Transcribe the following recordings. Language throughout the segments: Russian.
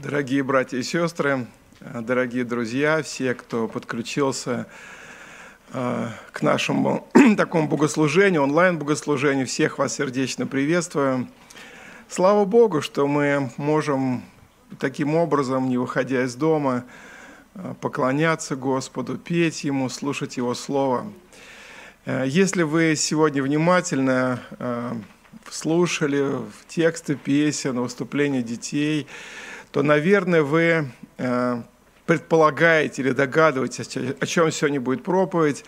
Дорогие братья и сестры, дорогие друзья, все, кто подключился э, к нашему такому богослужению, онлайн-богослужению, всех вас сердечно приветствую. Слава Богу, что мы можем таким образом, не выходя из дома, э, поклоняться Господу, петь Ему, слушать Его Слово. Э, если вы сегодня внимательно слушали тексты песен, выступления детей, то, наверное, вы э, предполагаете или догадываетесь, о чем сегодня будет проповедь,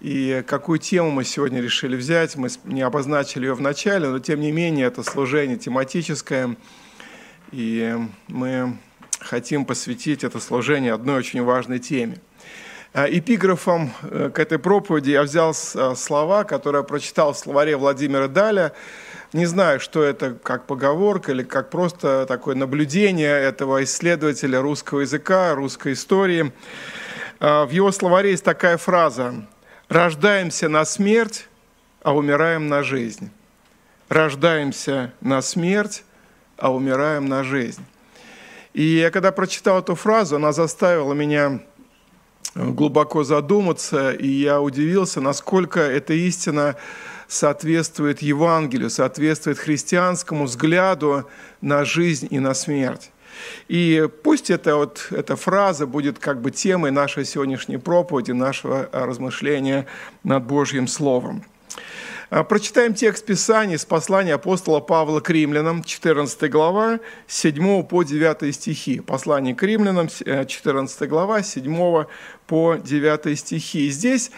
и какую тему мы сегодня решили взять. Мы не обозначили ее в начале, но тем не менее это служение тематическое, и мы хотим посвятить это служение одной очень важной теме. Э, эпиграфом э, к этой проповеди я взял слова, которые я прочитал в словаре Владимира Даля – не знаю, что это как поговорка или как просто такое наблюдение этого исследователя русского языка, русской истории. А, в его словаре есть такая фраза «Рождаемся на смерть, а умираем на жизнь». Рождаемся на смерть, а умираем на жизнь. И я когда прочитал эту фразу, она заставила меня глубоко задуматься, и я удивился, насколько эта истина соответствует Евангелию, соответствует христианскому взгляду на жизнь и на смерть. И пусть эта, вот, эта фраза будет как бы темой нашей сегодняшней проповеди, нашего размышления над Божьим Словом. А, прочитаем текст Писания с послания апостола Павла к римлянам, 14 глава, 7 по 9 стихи. Послание к римлянам, 14 глава, 7 по 9 стихи. Здесь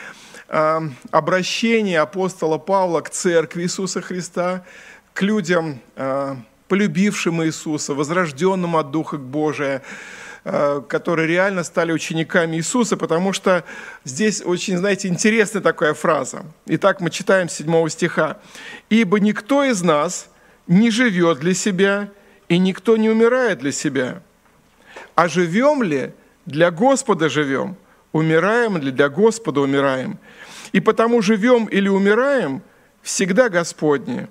обращение апостола Павла к церкви Иисуса Христа, к людям, а, полюбившим Иисуса, возрожденным от Духа Божия, а, которые реально стали учениками Иисуса, потому что здесь очень, знаете, интересная такая фраза. Итак, мы читаем 7 стиха. «Ибо никто из нас не живет для себя, и никто не умирает для себя. А живем ли, для Господа живем, умираем ли, для Господа умираем. И потому живем или умираем всегда Господне.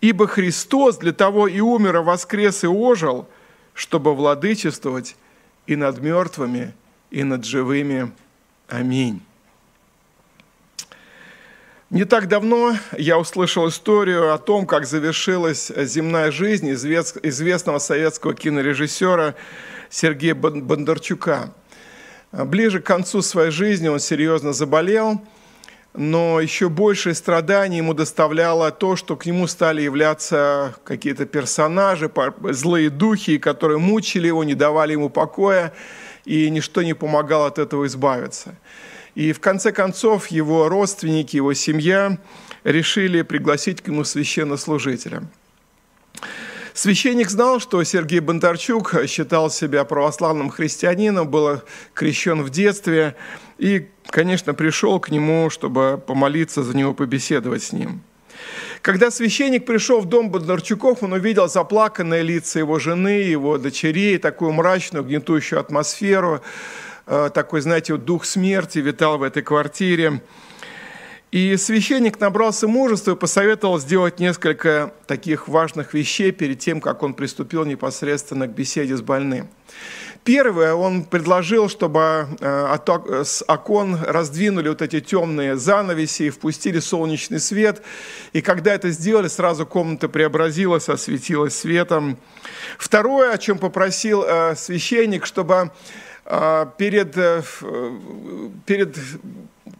Ибо Христос для того и умер, а воскрес и ожил, чтобы владычествовать и над мертвыми, и над живыми. Аминь. Не так давно я услышал историю о том, как завершилась земная жизнь известного советского кинорежиссера Сергея Бондарчука. Ближе к концу своей жизни он серьезно заболел – но еще большее страдание ему доставляло то, что к нему стали являться какие-то персонажи, злые духи, которые мучили его, не давали ему покоя, и ничто не помогало от этого избавиться. И в конце концов его родственники, его семья решили пригласить к нему священнослужителя. Священник знал, что Сергей Бондарчук считал себя православным христианином, был крещен в детстве и, конечно, пришел к нему, чтобы помолиться за него, побеседовать с ним. Когда священник пришел в дом Бондарчуков, он увидел заплаканные лица его жены, его дочерей, такую мрачную, гнетущую атмосферу, э, такой, знаете, дух смерти витал в этой квартире. И священник набрался мужества и посоветовал сделать несколько таких важных вещей перед тем, как он приступил непосредственно к беседе с больным. Первое, он предложил, чтобы э, с окон раздвинули вот эти темные занавеси и впустили солнечный свет. И когда это сделали, сразу комната преобразилась, осветилась светом. Второе, о чем попросил э, священник, чтобы э, перед, перед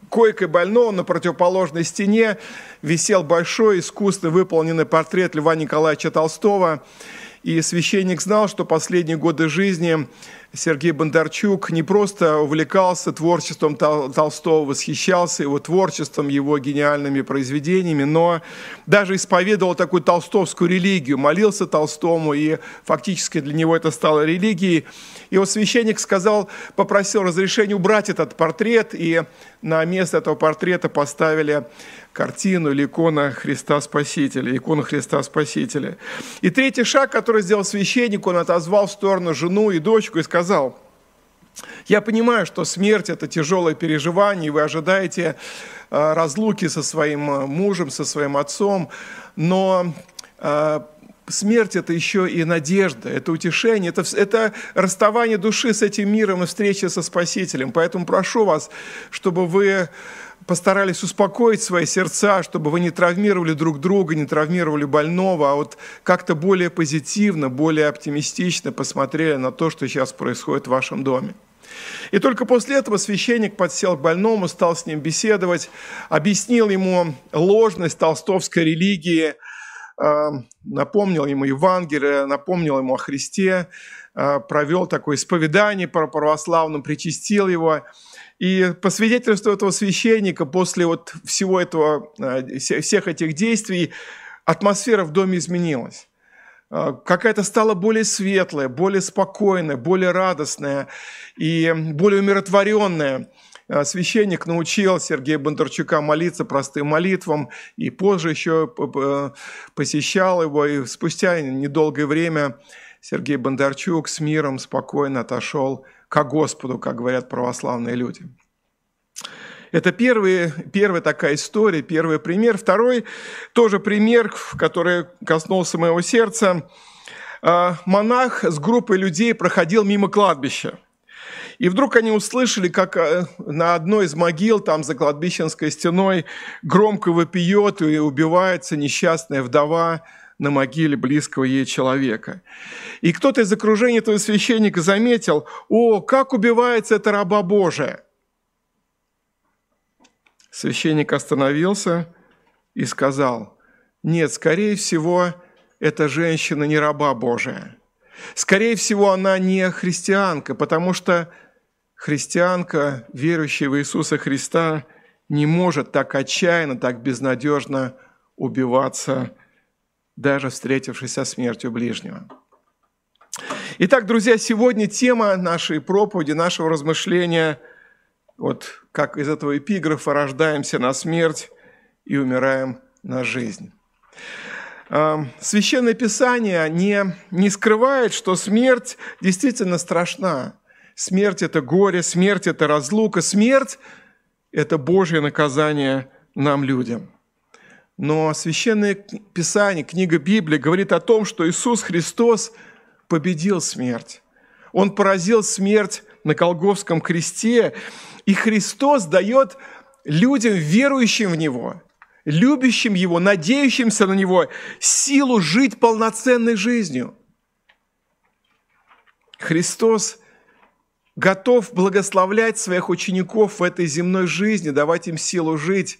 койкой больного на противоположной стене висел большой искусственно выполненный портрет Льва Николаевича Толстого. И священник знал, что последние годы жизни Сергей Бондарчук не просто увлекался творчеством Толстого, восхищался его творчеством, его гениальными произведениями, но даже исповедовал такую толстовскую религию, молился Толстому, и фактически для него это стало религией. И вот священник сказал, попросил разрешения убрать этот портрет, и на место этого портрета поставили картину или икона Христа Спасителя, икону Христа Спасителя. И третий шаг, который сделал священник, он отозвал в сторону жену и дочку и сказал, я понимаю, что смерть – это тяжелое переживание, и вы ожидаете э, разлуки со своим э, мужем, со своим отцом, но э, смерть – это еще и надежда, это утешение, это, это расставание души с этим миром и встреча со Спасителем. Поэтому прошу вас, чтобы вы постарались успокоить свои сердца, чтобы вы не травмировали друг друга, не травмировали больного, а вот как-то более позитивно, более оптимистично посмотрели на то, что сейчас происходит в вашем доме. И только после этого священник подсел к больному, стал с ним беседовать, объяснил ему ложность толстовской религии, э, напомнил ему Евангелие, напомнил ему о Христе, провел такое исповедание по православному, причастил его – и по свидетельству этого священника, после вот всего этого, э, всех этих действий, атмосфера в доме изменилась. Э, какая-то стала более светлая, более спокойная, более радостная и более умиротворенная. Э, священник научил Сергея Бондарчука молиться простым молитвам, и позже еще посещал его, и спустя недолгое время Сергей Бондарчук с миром спокойно отошел к Господу, как говорят православные люди. Это первый, первая такая история, первый пример. Второй тоже пример, который коснулся моего сердца. А, монах с группой людей проходил мимо кладбища. И вдруг они услышали, как а, на одной из могил, там за кладбищенской стеной, громко вопиет и убивается несчастная вдова на могиле близкого ей человека. И кто-то из окружения этого священника заметил, о, как убивается эта раба Божия. Священник остановился и сказал, нет, скорее всего, эта женщина не раба Божия. Скорее всего, она не христианка, потому что христианка, верующая в Иисуса Христа, не может так отчаянно, так безнадежно убиваться даже встретившись со смертью ближнего. Итак, друзья, сегодня тема нашей проповеди, нашего размышления, вот как из этого эпиграфа рождаемся на смерть и умираем на жизнь. А, Священное Писание не, не скрывает, что смерть действительно страшна. Смерть – это горе, смерть – это разлука, смерть – это Божье наказание нам, людям – но Священное Писание, книга Библии говорит о том, что Иисус Христос победил смерть. Он поразил смерть на Колговском кресте, и Христос дает людям, верующим в Него, любящим Его, надеющимся на Него, силу жить полноценной жизнью. Христос готов благословлять своих учеников в этой земной жизни, давать им силу жить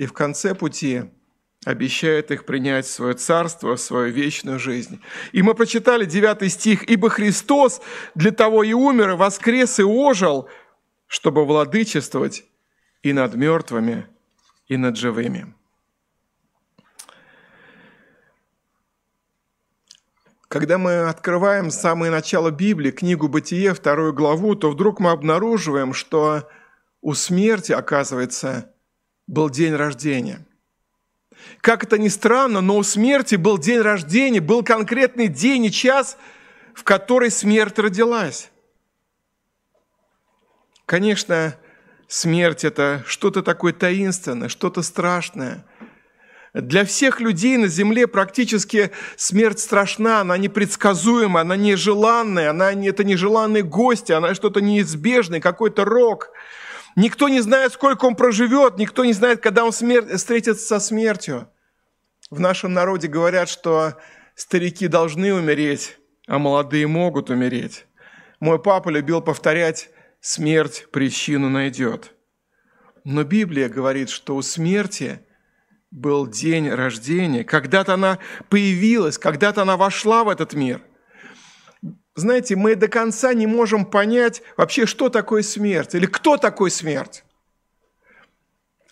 и в конце пути обещает их принять в свое царство, в свою вечную жизнь. И мы прочитали 9 стих, «Ибо Христос для того и умер, и воскрес, и ожил, чтобы владычествовать и над мертвыми, и над живыми». Когда мы открываем самое начало Библии, книгу «Бытие», вторую главу, то вдруг мы обнаруживаем, что у смерти, оказывается, был день рождения. Как это ни странно, но у смерти был день рождения, был конкретный день и час, в который смерть родилась. Конечно, смерть – это что-то такое таинственное, что-то страшное. Для всех людей на земле практически смерть страшна, она непредсказуема, она нежеланная, она, это нежеланный гость, она что-то неизбежное, какой-то рок – Никто не знает, сколько он проживет, никто не знает, когда он смер... встретится со смертью. В нашем народе говорят, что старики должны умереть, а молодые могут умереть. Мой папа любил повторять «смерть причину найдет». Но Библия говорит, что у смерти был день рождения, когда-то она появилась, когда-то она вошла в этот мир – знаете, мы до конца не можем понять вообще, что такое смерть или кто такой смерть.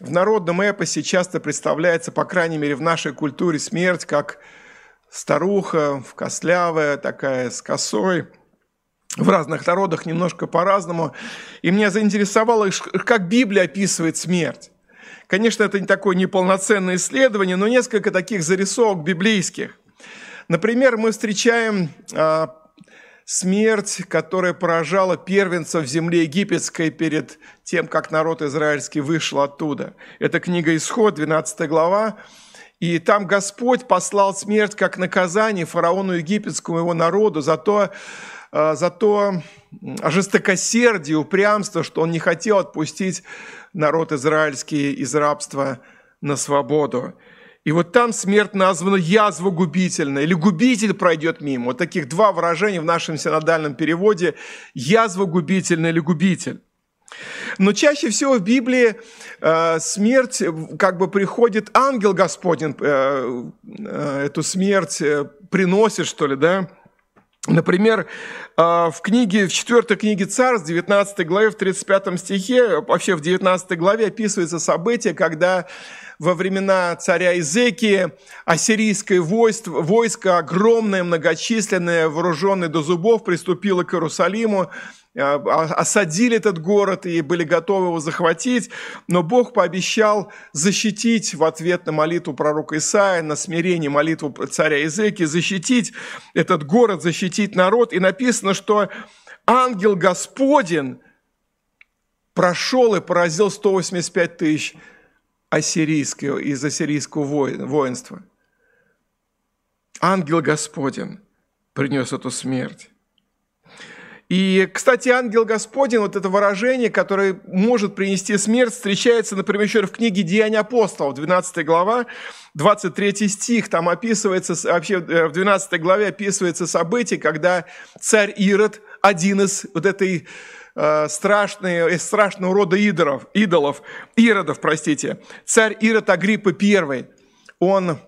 В народном эпосе часто представляется, по крайней мере в нашей культуре, смерть как старуха, в костлявая, такая с косой. В разных народах немножко по-разному. И меня заинтересовало, как Библия описывает смерть. Конечно, это не такое неполноценное исследование, но несколько таких зарисовок библейских. Например, мы встречаем а, смерть, которая поражала первенцев в земле египетской перед тем, как народ израильский вышел оттуда. Это книга Исход, 12 глава. И там Господь послал смерть как наказание фараону египетскому его народу за то, э, за то жестокосердие, упрямство, что он не хотел отпустить народ израильский из рабства на свободу. И вот там смерть названа язва губительная, или губитель пройдет мимо. Вот таких два выражения в нашем синодальном переводе – язва губительная или губитель. Но чаще всего в Библии э, смерть, как бы приходит ангел Господень, э, э, эту смерть э, приносит, что ли, да? Например, э, в книге, в 4 книге Царств, 19 главе, в 35 стихе, вообще в 19 главе описывается событие, когда во времена царя Изекии ассирийское войско, войско огромное, многочисленное, вооруженное до зубов, приступило к Иерусалиму, а, осадили этот город и были готовы его захватить, но Бог пообещал защитить в ответ на молитву пророка Исаия, на смирение молитву царя Изеки, защитить этот город, защитить народ. И написано, что ангел Господень прошел и поразил 185 тысяч ассирийского, из ассирийского воинства. Ангел Господень принес эту смерть. И, кстати, ангел Господень, вот это выражение, которое может принести смерть, встречается, например, еще в книге «Деяния апостолов», 12 глава, 23 стих. Там описывается, вообще э, в 12 главе описывается событие, когда царь Ирод, один из вот этой страшные, из страшного рода идолов, идолов, иродов, простите, царь Ирод Агриппа I, он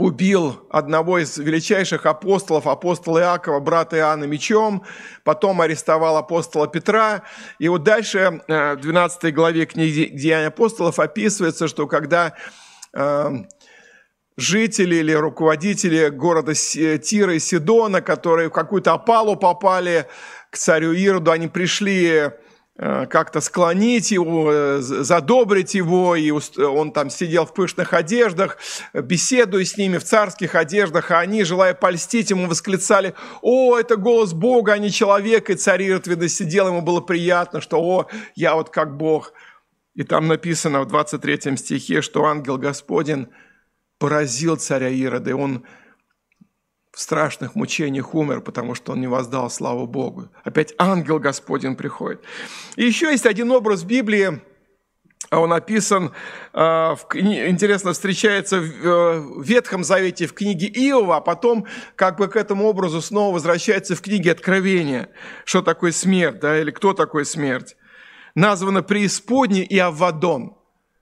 убил одного из величайших апостолов, апостола Иакова, брата Иоанна, мечом, потом арестовал апостола Петра. И вот дальше э, в 12 главе книги «Деяния апостолов» описывается, что когда э, жители или руководители города Тира и Сидона, которые в какую-то опалу попали к царю Ироду, они пришли Э, как-то склонить его, э, задобрить его, и он там сидел в пышных одеждах, беседуя с ними в царских одеждах, а они, желая польстить ему, восклицали, «О, это голос Бога, а не человека!» И царь Ирод, видно, сидел, ему было приятно, что «О, я вот как Бог!» И там написано в 23 стихе, что ангел Господень поразил царя Ирода, и он в страшных мучениях умер, потому что он не воздал славу Богу. Опять ангел Господень приходит. И еще есть один образ Библии, он описан, а, интересно, встречается э, в Ветхом Завете в книге Иова, а потом как бы к этому образу снова возвращается в книге Откровения. Что такое смерть, да, или кто такой смерть? Названо преисподней и Аввадон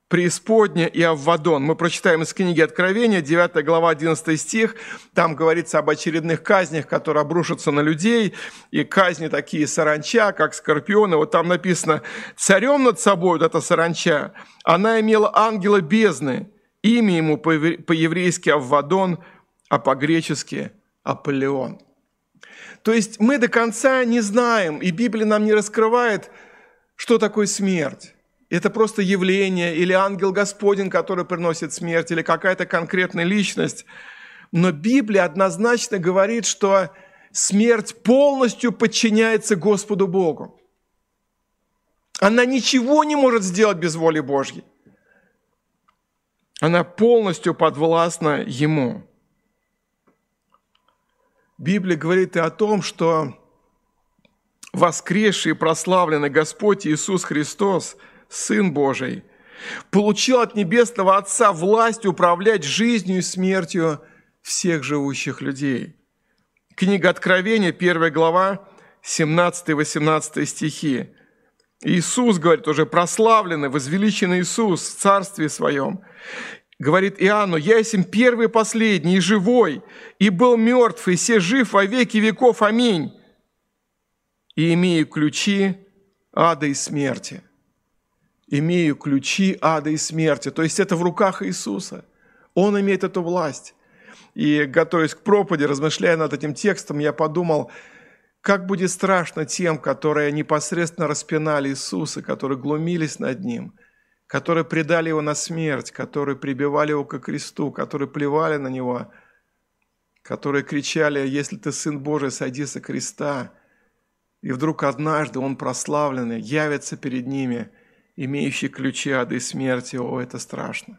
преисподня и Аввадон. Мы прочитаем из книги Откровения, 9 глава, 11 стих. Там говорится об очередных казнях, которые обрушатся на людей. И казни такие саранча, как скорпионы. Вот там написано, царем над собой вот эта саранча, она имела ангела бездны. Имя ему по-еврейски Аввадон, а по-гречески Аполеон. То есть мы до конца не знаем, и Библия нам не раскрывает, что такое смерть это просто явление, или ангел Господень, который приносит смерть, или какая-то конкретная личность. Но Библия однозначно говорит, что смерть полностью подчиняется Господу Богу. Она ничего не может сделать без воли Божьей. Она полностью подвластна Ему. Библия говорит и о том, что воскресший и прославленный Господь Иисус Христос – Сын Божий, получил от Небесного Отца власть управлять жизнью и смертью всех живущих людей. Книга Откровения, 1 глава, 17-18 стихи. Иисус, говорит, уже прославленный, возвеличенный Иисус в Царстве Своем. Говорит Иоанну, «Я есть первый последний, и живой, и был мертв, и все жив во веки веков. Аминь. И имею ключи ада и смерти» имею ключи ада и смерти. То есть это в руках Иисуса. Он имеет эту власть. И готовясь к проповеди, размышляя над этим текстом, я подумал, как будет страшно тем, которые непосредственно распинали Иисуса, которые глумились над Ним, которые предали Его на смерть, которые прибивали Его к кресту, которые плевали на Него, которые кричали, если ты Сын Божий, сойди со креста. И вдруг однажды Он прославленный явится перед ними – имеющий ключи ада и смерти, о, это страшно.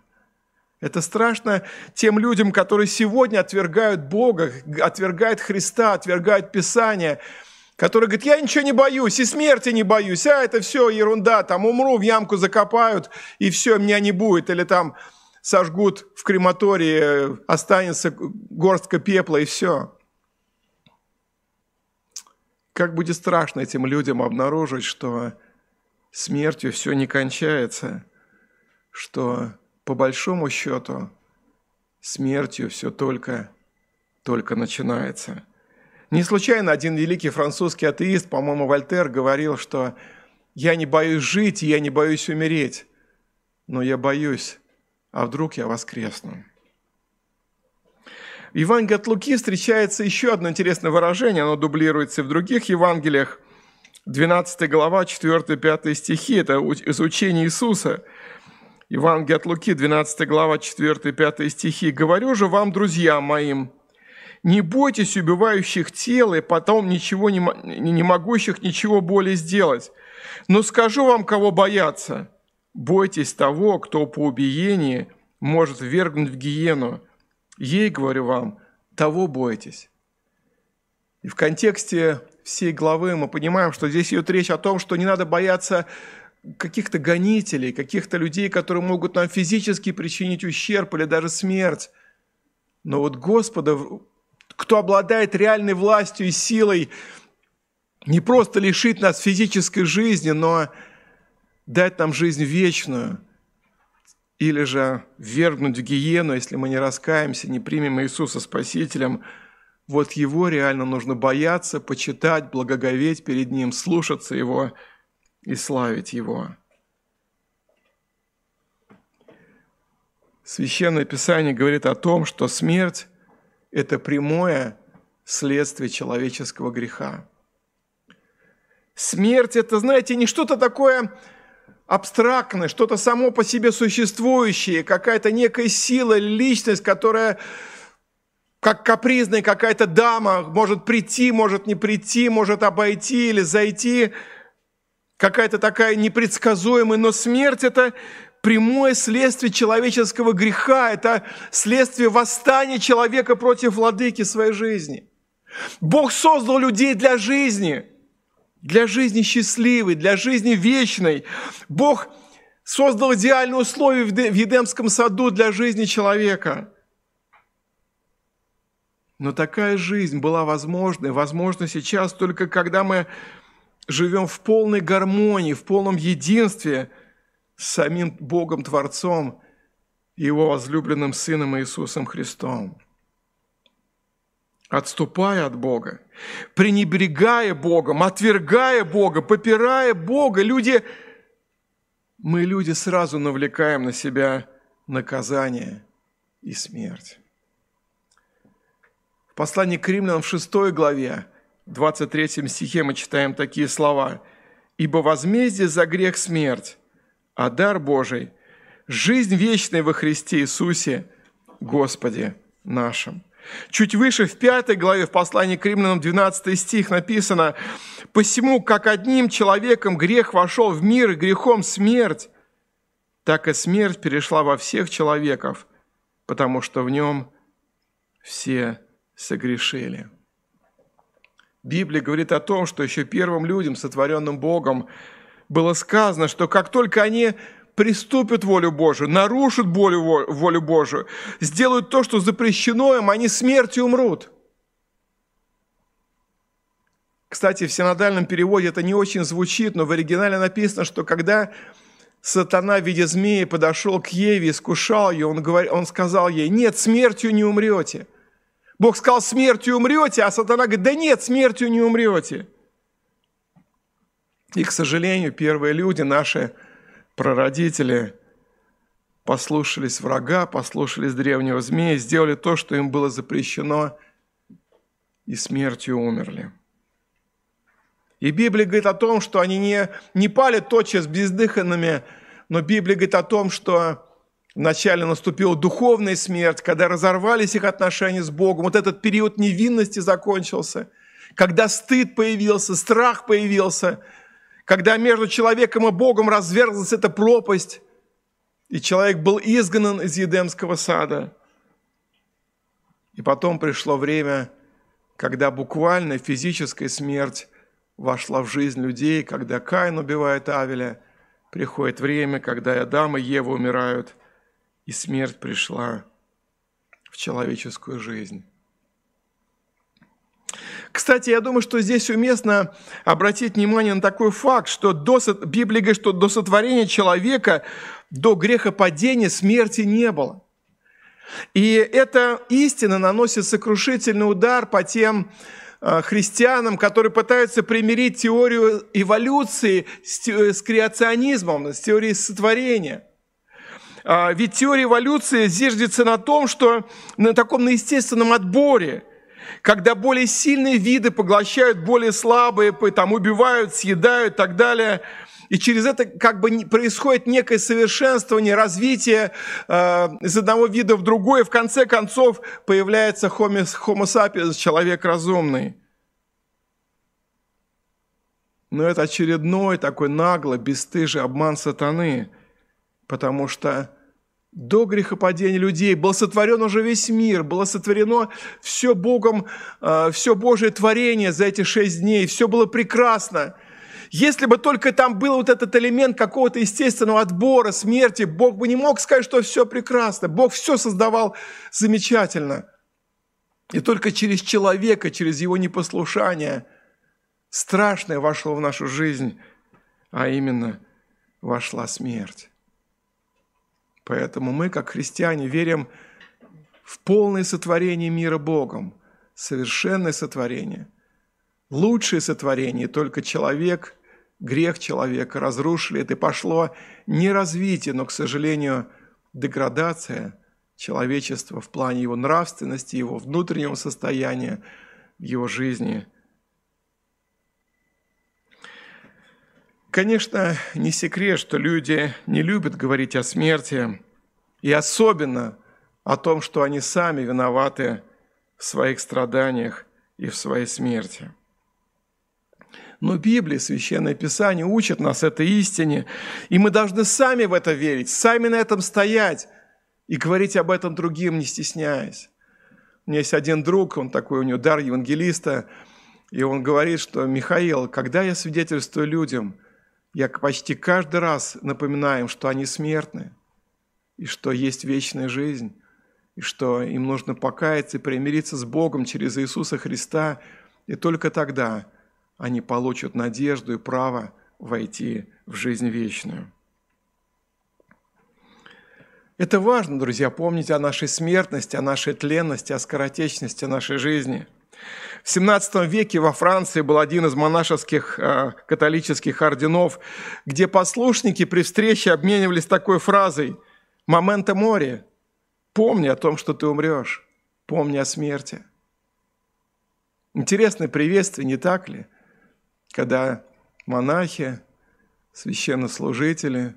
Это страшно тем людям, которые сегодня отвергают Бога, отвергают Христа, отвергают Писание, которые говорят, я ничего не боюсь, и смерти не боюсь, а это все ерунда, там умру, в ямку закопают, и все, меня не будет. Или там сожгут в крематории, останется горстка пепла, и все. Как будет страшно этим людям обнаружить, что смертью все не кончается, что по большому счету смертью все только, только начинается. Не случайно один великий французский атеист, по-моему, Вольтер, говорил, что «я не боюсь жить, я не боюсь умереть, но я боюсь, а вдруг я воскресну». В Евангелии от Луки встречается еще одно интересное выражение, оно дублируется и в других Евангелиях. 12 глава, 4-5 стихи, это из учения Иисуса. Евангелие от Луки, 12 глава, 4-5 стихи. «Говорю же вам, друзья моим, не бойтесь убивающих тел и потом ничего не, не могущих ничего более сделать. Но скажу вам, кого бояться. Бойтесь того, кто по убиении может вергнуть в гиену. Ей, говорю вам, того бойтесь. И в контексте всей главы мы понимаем, что здесь идет речь о том, что не надо бояться каких-то гонителей, каких-то людей, которые могут нам физически причинить ущерб или даже смерть. Но вот Господа, кто обладает реальной властью и силой, не просто лишить нас физической жизни, но дать нам жизнь вечную – или же вергнуть в гиену, если мы не раскаемся, не примем Иисуса Спасителем, вот Его реально нужно бояться, почитать, благоговеть перед Ним, слушаться Его и славить Его. Священное Писание говорит о том, что смерть – это прямое следствие человеческого греха. Смерть – это, знаете, не что-то такое абстрактное, что-то само по себе существующее, какая-то некая сила личность, которая как капризная какая-то дама может прийти, может не прийти, может обойти или зайти, какая-то такая непредсказуемая, но смерть – это прямое следствие человеческого греха, это следствие восстания человека против владыки своей жизни. Бог создал людей для жизни – для жизни счастливой, для жизни вечной. Бог создал идеальные условия в Едемском саду для жизни человека. Но такая жизнь была возможна, и возможна сейчас только когда мы живем в полной гармонии, в полном единстве с самим Богом Творцом и Его возлюбленным Сыном Иисусом Христом отступая от Бога, пренебрегая Богом, отвергая Бога, попирая Бога, люди, мы, люди, сразу навлекаем на себя наказание и смерть. Послании к римлянам в 6 главе, 23 стихе мы читаем такие слова. «Ибо возмездие за грех – смерть, а дар Божий – жизнь вечная во Христе Иисусе, Господе нашим». Чуть выше, в пятой главе, в послании к римлянам, 12 стих написано, «Посему, как одним человеком грех вошел в мир, и грехом смерть, так и смерть перешла во всех человеков, потому что в нем все согрешили». Библия говорит о том, что еще первым людям, сотворенным Богом, было сказано, что как только они приступят волю Божию, нарушат волю, волю Божию, сделают то, что запрещено им, они смертью умрут. Кстати, в синодальном переводе это не очень звучит, но в оригинале написано, что когда сатана в виде змеи подошел к Еве, искушал ее, он, говорил, он сказал ей, нет, смертью не умрете. Бог сказал, смертью умрете, а сатана говорит, да нет, смертью не умрете. И, к сожалению, первые люди наши – прародители послушались врага, послушались древнего змея, сделали то, что им было запрещено, и смертью умерли. И Библия говорит о том, что они не, не пали тотчас бездыханными, но Библия говорит о том, что вначале наступила духовная смерть, когда разорвались их отношения с Богом. Вот этот период невинности закончился, когда стыд появился, страх появился – когда между человеком и Богом разверзлась эта пропасть, И человек был изгнан из Едемского сада. И потом пришло время, когда буквально физическая смерть вошла в жизнь людей, когда Каин убивает Авеля, приходит время, когда Адам и Ева умирают, и смерть пришла в человеческую жизнь. Кстати, я думаю, что здесь уместно обратить внимание на такой факт, что до, Библия говорит, что до сотворения человека, до грехопадения смерти не было. И эта истина наносит сокрушительный удар по тем э, христианам, которые пытаются примирить теорию эволюции с, с креационизмом, с теорией сотворения. А, ведь теория эволюции зиждется на том, что на таком на естественном отборе – когда более сильные виды поглощают более слабые, там убивают, съедают и так далее. И через это как бы происходит некое совершенствование, развитие э, из одного вида в другой. В конце концов появляется homo, homo sapiens, человек разумный. Но это очередной такой наглый, бесстыжий обман сатаны, потому что до грехопадения людей был сотворен уже весь мир, было сотворено все Богом, э, все Божие творение за эти шесть дней, все было прекрасно. Если бы только там был вот этот элемент какого-то естественного отбора, смерти, Бог бы не мог сказать, что все прекрасно. Бог все создавал замечательно. И только через человека, через его непослушание страшное вошло в нашу жизнь, а именно вошла смерть. Поэтому мы, как христиане, верим в полное сотворение мира Богом, совершенное сотворение, лучшее сотворение, только человек, грех человека разрушили, это пошло не развитие, но, к сожалению, деградация человечества в плане его нравственности, его внутреннего состояния, его жизни – Конечно, не секрет, что люди не любят говорить о смерти, и особенно о том, что они сами виноваты в своих страданиях и в своей смерти. Но Библия, Священное Писание учат нас этой истине, и мы должны сами в это верить, сами на этом стоять и говорить об этом другим, не стесняясь. У меня есть один друг, он такой, у него дар евангелиста, и он говорит, что «Михаил, когда я свидетельствую людям – я почти каждый раз напоминаю им, что они смертны, и что есть вечная жизнь, и что им нужно покаяться и примириться с Богом через Иисуса Христа, и только тогда они получат надежду и право войти в жизнь вечную. Это важно, друзья, помнить о нашей смертности, о нашей тленности, о скоротечности нашей жизни – в 17 веке во Франции был один из монашеских э, католических орденов, где послушники при встрече обменивались такой фразой «Момента море» – «Помни о том, что ты умрешь, помни о смерти». Интересное приветствие, не так ли? Когда монахи, священнослужители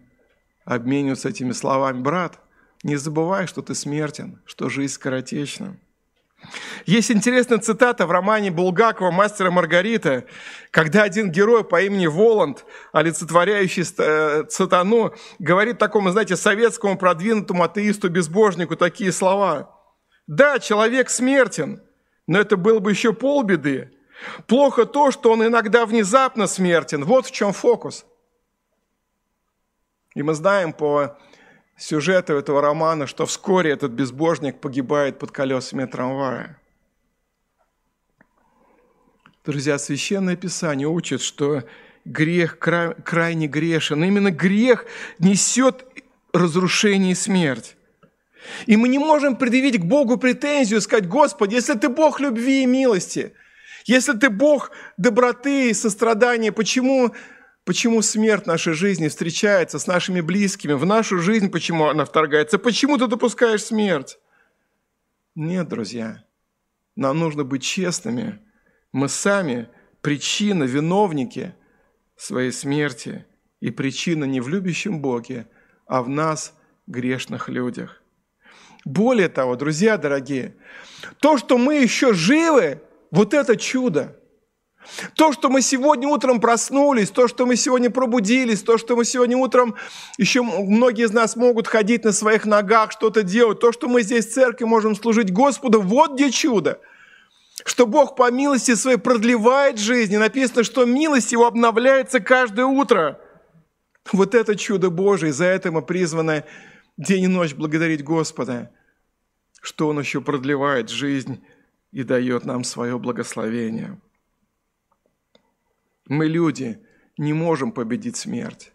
обмениваются этими словами «Брат, не забывай, что ты смертен, что жизнь скоротечна». Есть интересная цитата в романе Булгакова «Мастера Маргарита», когда один герой по имени Воланд, олицетворяющий э, сатану, говорит такому, знаете, советскому продвинутому атеисту-безбожнику такие слова. «Да, человек смертен, но это было бы еще полбеды. Плохо то, что он иногда внезапно смертен. Вот в чем фокус». И мы знаем по сюжета этого романа, что вскоре этот безбожник погибает под колесами трамвая. Друзья, Священное Писание учит, что грех край, крайне грешен. Именно грех несет разрушение и смерть. И мы не можем предъявить к Богу претензию, сказать, Господи, если Ты Бог любви и милости, если Ты Бог доброты и сострадания, почему Почему смерть нашей жизни встречается с нашими близкими? В нашу жизнь почему она вторгается? Почему ты допускаешь смерть? Нет, друзья, нам нужно быть честными. Мы сами причина, виновники своей смерти. И причина не в любящем Боге, а в нас, грешных людях. Более того, друзья дорогие, то, что мы еще живы, вот это чудо – То, что мы сегодня утром проснулись, то, что мы сегодня пробудились, то, что мы сегодня утром, еще многие из нас могут ходить на своих ногах, что-то делать, то, что мы здесь в церкви можем служить Господу, вот где чудо. Что Бог по милости своей продлевает жизнь. И написано, что милость Его обновляется каждое утро. Вот это чудо Божие, за это мы призваны день и ночь благодарить Господа, что Он еще продлевает жизнь и дает нам свое благословение. Мы, люди, не можем победить смерть.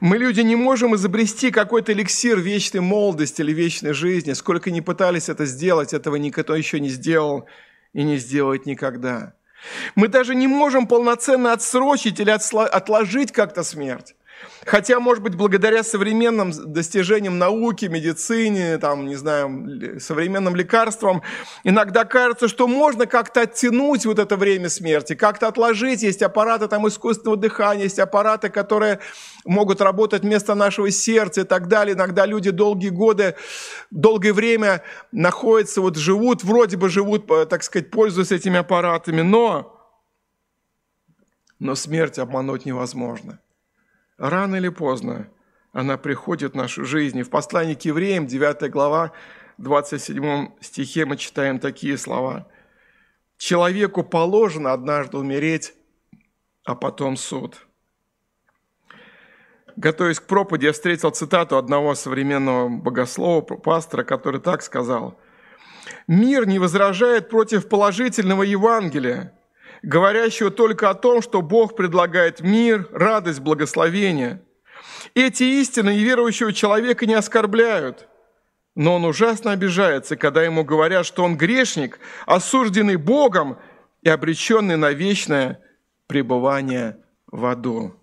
Мы, люди, не можем изобрести какой-то эликсир вечной молодости или вечной жизни. Сколько ни пытались это сделать, этого никто еще не сделал и не сделает никогда. Мы даже не можем полноценно отсрочить или отложить как-то смерть. Хотя, может быть, благодаря современным достижениям науки, медицине, там, не знаю, современным лекарствам, иногда кажется, что можно как-то оттянуть вот это время смерти, как-то отложить. Есть аппараты там искусственного дыхания, есть аппараты, которые могут работать вместо нашего сердца и так далее. Иногда люди долгие годы, долгое время находятся, вот живут, вроде бы живут, так сказать, пользуясь этими аппаратами, но, но смерть обмануть невозможно – рано или поздно она приходит в нашу жизнь. И в послании к евреям, 9 глава, 27 стихе мы читаем такие слова. «Человеку положено однажды умереть, а потом суд». Готовясь к проповеди, я встретил цитату одного современного богослова, пастора, который так сказал. «Мир не возражает против положительного Евангелия, говорящего только о том, что Бог предлагает мир, радость, благословение. Эти истины неверующего человека не оскорбляют, но он ужасно обижается, когда ему говорят, что он грешник, осужденный Богом и обреченный на вечное пребывание в аду.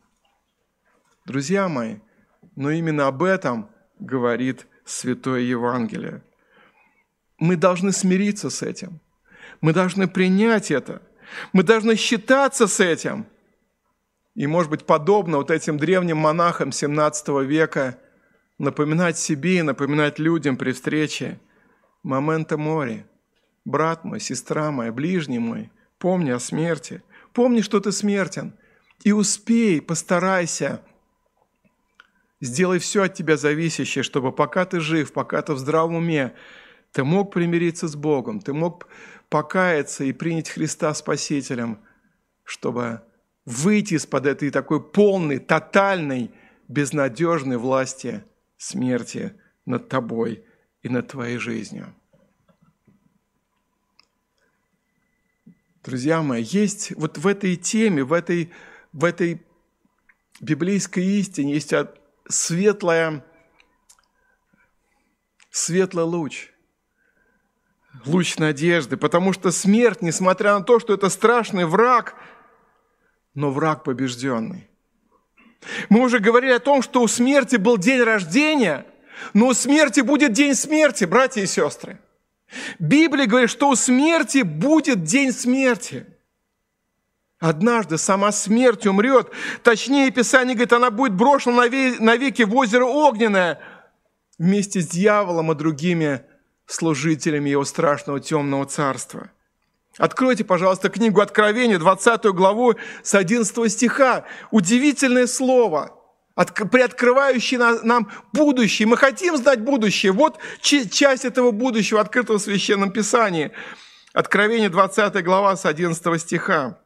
Друзья мои, но именно об этом говорит Святое Евангелие. Мы должны смириться с этим. Мы должны принять это. Мы должны считаться с этим. И, может быть, подобно вот этим древним монахам 17 века, напоминать себе и напоминать людям при встрече «Момента море, брат мой, сестра моя, ближний мой, помни о смерти, помни, что ты смертен, и успей, постарайся, сделай все от тебя зависящее, чтобы пока ты жив, пока ты в здравом уме, ты мог примириться с Богом, ты мог покаяться и принять Христа Спасителем, чтобы выйти из-под этой такой полной, тотальной, безнадежной власти смерти над тобой и над твоей жизнью. Друзья мои, есть вот в этой теме, в этой, в этой библейской истине есть светлая, светлый луч – луч надежды, потому что смерть, несмотря на то, что это страшный враг, но враг побежденный. Мы уже говорили о том, что у смерти был день рождения, но у смерти будет день смерти, братья и сестры. Библия говорит, что у смерти будет день смерти. Однажды сама смерть умрет. Точнее, Писание говорит, она будет брошена навеки в озеро Огненное вместе с дьяволом и другими служителями его страшного темного царства. Откройте, пожалуйста, книгу Откровения, 20 главу с 11 стиха. Удивительное слово, приоткрывающее нам будущее. Мы хотим знать будущее. Вот часть этого будущего, открытого в Священном Писании. Откровение, 20 глава с 11 стиха.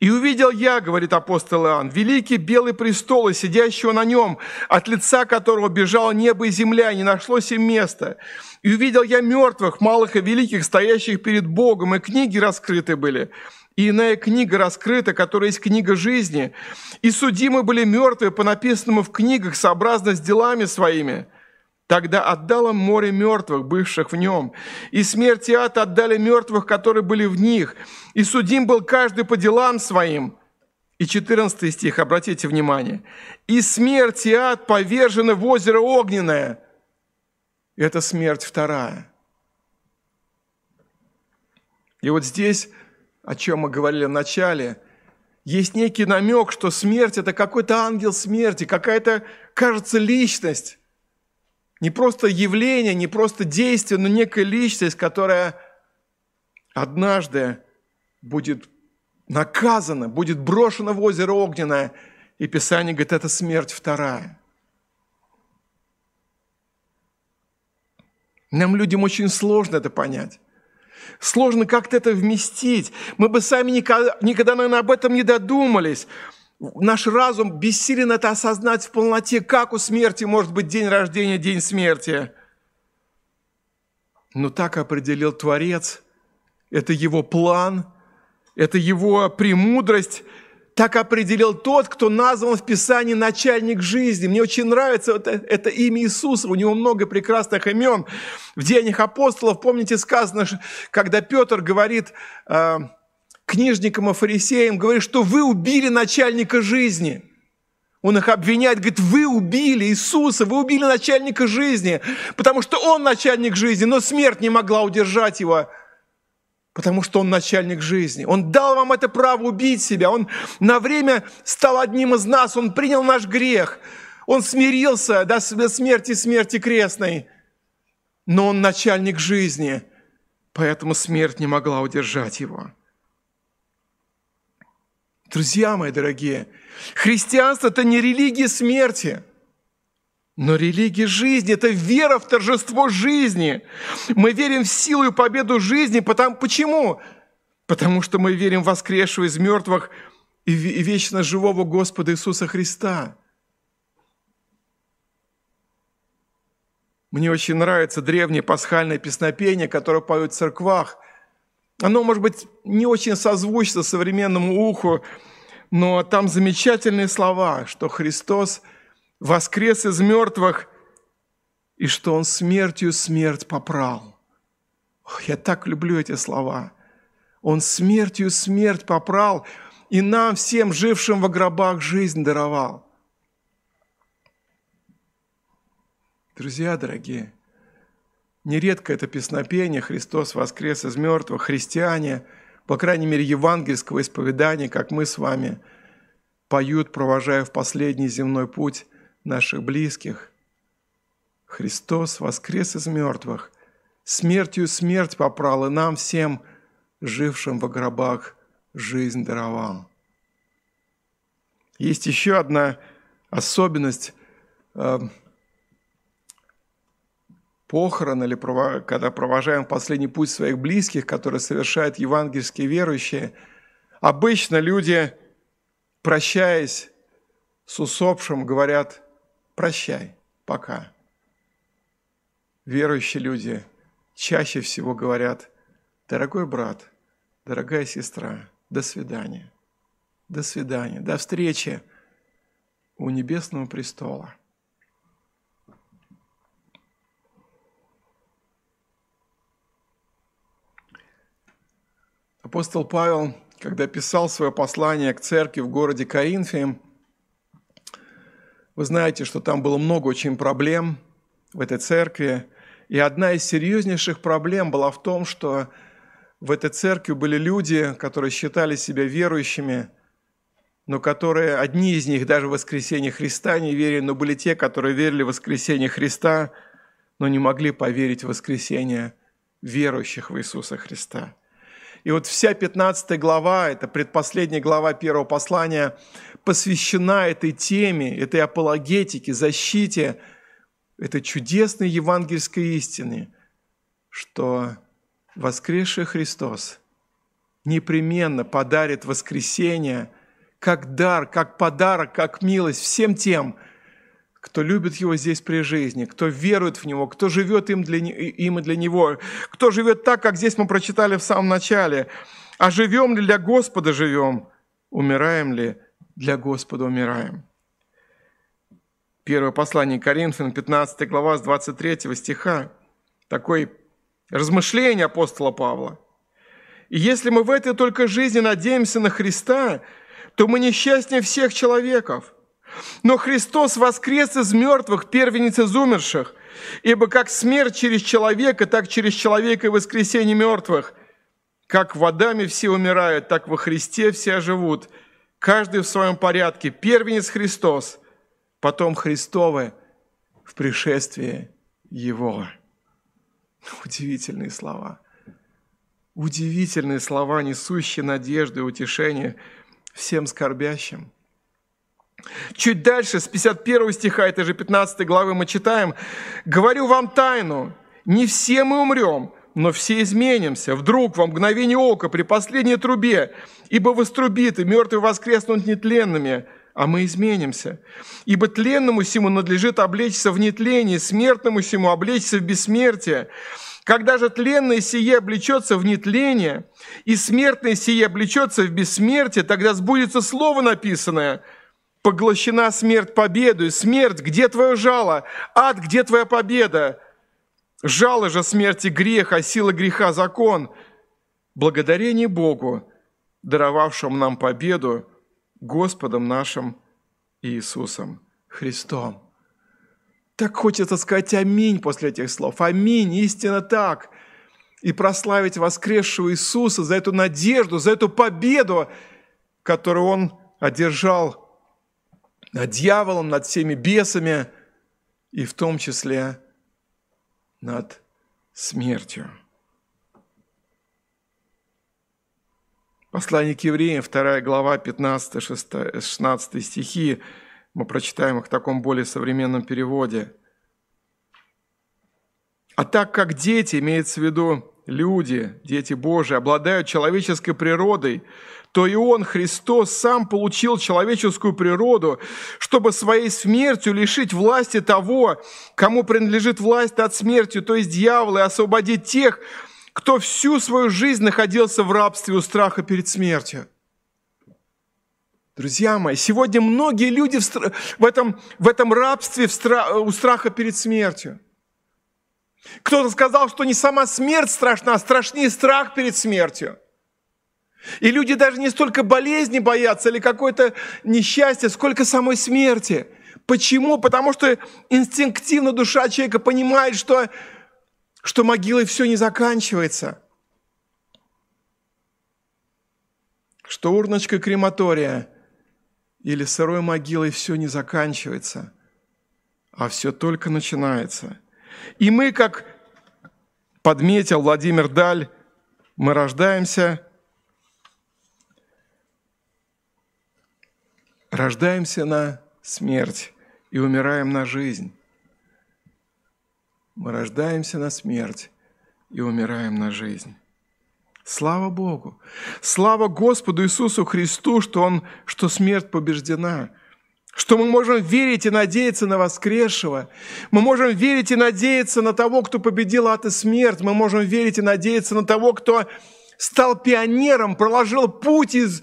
«И увидел я, — говорит апостол Иоанн, — великий белый престол и сидящего на нем, от лица которого бежало небо и земля, и не нашлось им места. И увидел я мертвых, малых и великих, стоящих перед Богом, и книги раскрыты были. И иная книга раскрыта, которая есть книга жизни. И судимы были мертвые по написанному в книгах, сообразно с делами своими. Тогда отдало море мертвых, бывших в нем, и смерть и ад отдали мертвых, которые были в них, и судим был каждый по делам своим». И 14 стих, обратите внимание. «И смерть и ад повержены в озеро огненное». Это смерть вторая. И вот здесь, о чем мы говорили в начале, есть некий намек, что смерть – это какой-то ангел смерти, какая-то, кажется, личность, не просто явление, не просто действие, но некая личность, которая однажды будет наказано, будет брошено в озеро огненное. И Писание говорит, это смерть вторая. Нам, людям, очень сложно это понять. Сложно как-то это вместить. Мы бы сами никогда, никогда, наверное, об этом не додумались. Наш разум бессилен это осознать в полноте, как у смерти может быть день рождения, день смерти. Но так определил Творец. Это его план, это его премудрость, так определил тот, кто назван в Писании начальник жизни. Мне очень нравится это, это имя Иисуса, у него много прекрасных имен. В Деяниях апостолов, помните, сказано, когда Петр говорит э, книжникам и фарисеям, говорит, что вы убили начальника жизни. Он их обвиняет, говорит, вы убили Иисуса, вы убили начальника жизни, потому что он начальник жизни, но смерть не могла удержать его потому что Он начальник жизни. Он дал вам это право убить себя. Он на время стал одним из нас. Он принял наш грех. Он смирился до смерти, смерти крестной. Но Он начальник жизни, поэтому смерть не могла удержать Его. Друзья мои дорогие, христианство – это не религия смерти – но религия жизни – это вера в торжество жизни. Мы верим в силу и победу жизни. Потому, почему? Потому что мы верим в воскресшего из мертвых и вечно живого Господа Иисуса Христа. Мне очень нравится древнее пасхальное песнопение, которое поют в церквах. Оно, может быть, не очень созвучно современному уху, но там замечательные слова, что Христос – воскрес из мертвых, и что Он смертью смерть попрал. Ох, я так люблю эти слова. Он смертью смерть попрал, и нам, всем жившим во гробах, жизнь даровал. Друзья дорогие, нередко это песнопение «Христос воскрес из мертвых», христиане, по крайней мере, евангельского исповедания, как мы с вами, поют, провожая в последний земной путь, наших близких. Христос воскрес из мертвых, смертью смерть попрал, и нам всем, жившим во гробах, жизнь даровал. Есть еще одна особенность э, похорон или когда провожаем последний путь своих близких, которые совершают евангельские верующие. Обычно люди, прощаясь с усопшим, говорят прощай, пока. Верующие люди чаще всего говорят, дорогой брат, дорогая сестра, до свидания, до свидания, до встречи у Небесного престола. Апостол Павел, когда писал свое послание к церкви в городе Коринфе, вы знаете, что там было много очень проблем в этой церкви. И одна из серьезнейших проблем была в том, что в этой церкви были люди, которые считали себя верующими, но которые, одни из них даже в воскресение Христа не верили, но были те, которые верили в воскресение Христа, но не могли поверить в воскресение верующих в Иисуса Христа. И вот вся 15 глава, это предпоследняя глава первого послания, посвящена этой теме, этой апологетике, защите этой чудесной евангельской истины, что воскресший Христос непременно подарит воскресение как дар, как подарок, как милость всем тем, кто любит Его здесь при жизни, кто верует в Него, кто живет им, для, им и для Него, кто живет так, как здесь мы прочитали в самом начале. А живем ли для Господа живем, умираем ли для Господа умираем. Первое послание Коринфян, 15 глава, с 23 стиха. Такое размышление апостола Павла. «И если мы в этой только жизни надеемся на Христа, то мы несчастнее всех человеков. Но Христос воскрес из мертвых, первенец из умерших, ибо как смерть через человека, так через человека и воскресение мертвых. Как водами все умирают, так во Христе все живут, каждый в своем порядке. Первенец Христос, потом Христовы в пришествии Его. Удивительные слова. Удивительные слова, несущие надежду и утешение всем скорбящим. Чуть дальше, с 51 стиха этой же 15 главы мы читаем, «Говорю вам тайну, не все мы умрем, но все изменимся. Вдруг во мгновение ока при последней трубе, ибо вострубит, и мертвые воскреснут нетленными, а мы изменимся. Ибо тленному сему надлежит облечься в нетление, смертному сему облечься в бессмертие. Когда же тленное сие облечется в нетление, и смертное сие облечется в бессмертие, тогда сбудется слово написанное – Поглощена смерть победу, и смерть, где твое жало? Ад, где твоя победа? Жало же смерти грех, а сила греха закон. Благодарение Богу, даровавшему нам победу, Господом нашим Иисусом Христом. Так хочется сказать аминь после этих слов. Аминь, истинно так. И прославить воскресшего Иисуса за эту надежду, за эту победу, которую Он одержал над дьяволом, над всеми бесами и в том числе над смертью. Послание к евреям, 2 глава, 15-16 стихи, мы прочитаем их в таком более современном переводе. «А так как дети, имеется в виду люди, дети Божии, обладают человеческой природой, то и Он, Христос, сам получил человеческую природу, чтобы своей смертью лишить власти того, кому принадлежит власть над смертью, то есть дьявола, и освободить тех, кто всю свою жизнь находился в рабстве у страха перед смертью. Друзья мои, сегодня многие люди в, этом, в этом рабстве в стра... у страха перед смертью. Кто-то сказал, что не сама смерть страшна, а страшнее страх перед смертью. И люди даже не столько болезни боятся или какое-то несчастье, сколько самой смерти. Почему? Потому что инстинктивно душа человека понимает, что, что могилой все не заканчивается. Что урночка крематория или сырой могилой все не заканчивается, а все только начинается. И мы, как подметил Владимир Даль, мы рождаемся – Рождаемся на смерть и умираем на жизнь. Мы рождаемся на смерть и умираем на жизнь. Слава Богу! Слава Господу Иисусу Христу, что, Он, что смерть побеждена, что мы можем верить и надеяться на воскресшего. Мы можем верить и надеяться на того, кто победил ад и смерть. Мы можем верить и надеяться на того, кто стал пионером, проложил путь из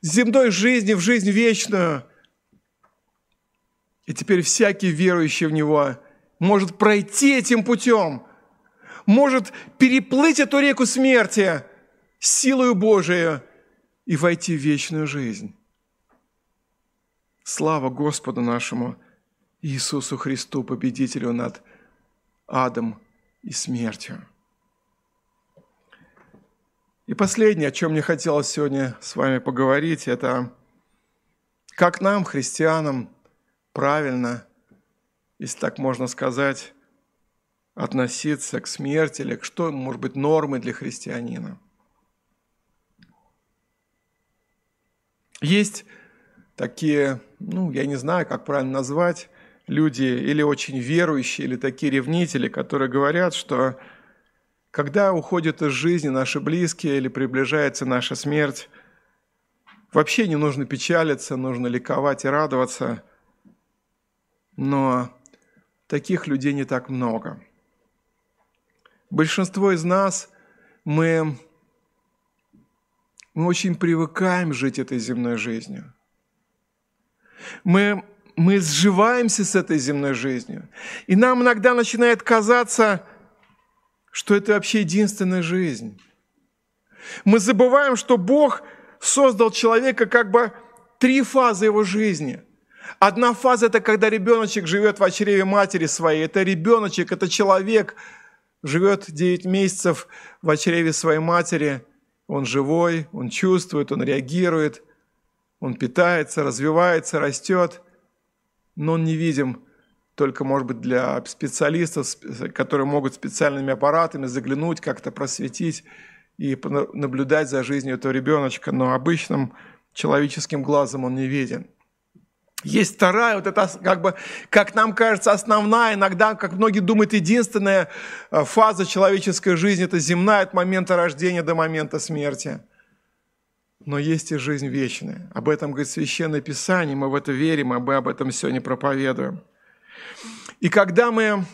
земной жизни в жизнь вечную. И теперь всякий верующий в Него может пройти этим путем, может переплыть эту реку смерти силою Божией и войти в вечную жизнь. Слава Господу нашему Иисусу Христу, победителю над адом и смертью. И последнее, о чем мне хотелось сегодня с вами поговорить, это как нам, христианам, правильно, если так можно сказать, относиться к смерти или к что может быть нормой для христианина. Есть такие, ну, я не знаю, как правильно назвать, люди или очень верующие, или такие ревнители, которые говорят, что когда уходят из жизни наши близкие или приближается наша смерть, вообще не нужно печалиться, нужно ликовать и радоваться. Но таких людей не так много. Большинство из нас, мы, мы очень привыкаем жить этой земной жизнью. Мы, мы сживаемся с этой земной жизнью. И нам иногда начинает казаться, что это вообще единственная жизнь. Мы забываем, что Бог создал человека как бы три фазы его жизни. Одна фаза – это когда ребеночек живет в чреве матери своей. Это ребеночек, это человек, живет 9 месяцев в чреве своей матери. Он живой, он чувствует, он реагирует, он питается, развивается, растет, но он невидим только, может быть, для специалистов, которые могут специальными аппаратами заглянуть, как-то просветить и наблюдать за жизнью этого ребеночка, но обычным человеческим глазом он не виден. Есть вторая, вот это как бы, как нам кажется, основная, иногда, как многие думают, единственная э, фаза человеческой жизни – это земная от момента рождения до момента смерти. Но есть и жизнь вечная. Об этом говорит Священное Писание, мы в это верим, мы об этом сегодня проповедуем. И когда мы,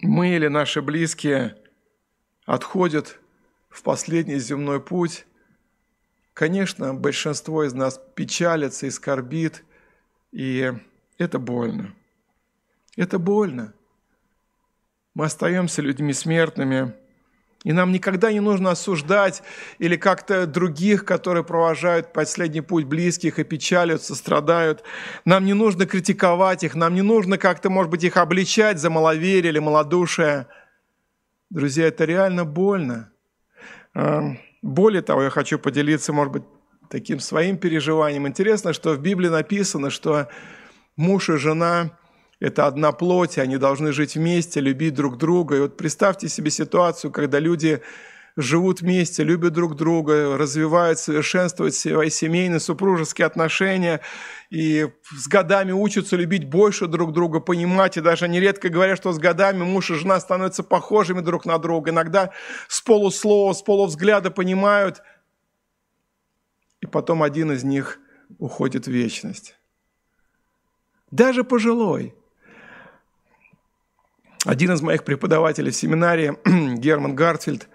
мы или наши близкие отходят в последний земной путь, конечно, большинство из нас печалится и скорбит, и это больно. Это больно. Мы остаемся людьми смертными, и нам никогда не нужно осуждать или как-то других, которые провожают последний путь близких и печалятся, страдают. Нам не нужно критиковать их, нам не нужно как-то, может быть, их обличать за маловерие или малодушие. Друзья, это реально больно. А, более того, я хочу поделиться, может быть, таким своим переживанием. Интересно, что в Библии написано, что муж и жена – это одна плоть, они должны жить вместе, любить друг друга. И вот представьте себе ситуацию, когда люди живут вместе, любят друг друга, развивают, совершенствуют свои семейные, супружеские отношения и с годами учатся любить больше друг друга, понимать. И даже нередко говорят, что с годами муж и жена становятся похожими друг на друга. Иногда с полуслова, с полувзгляда понимают. И потом один из них уходит в вечность. Даже пожилой. Один из моих преподавателей в семинарии, Герман Гартфельд,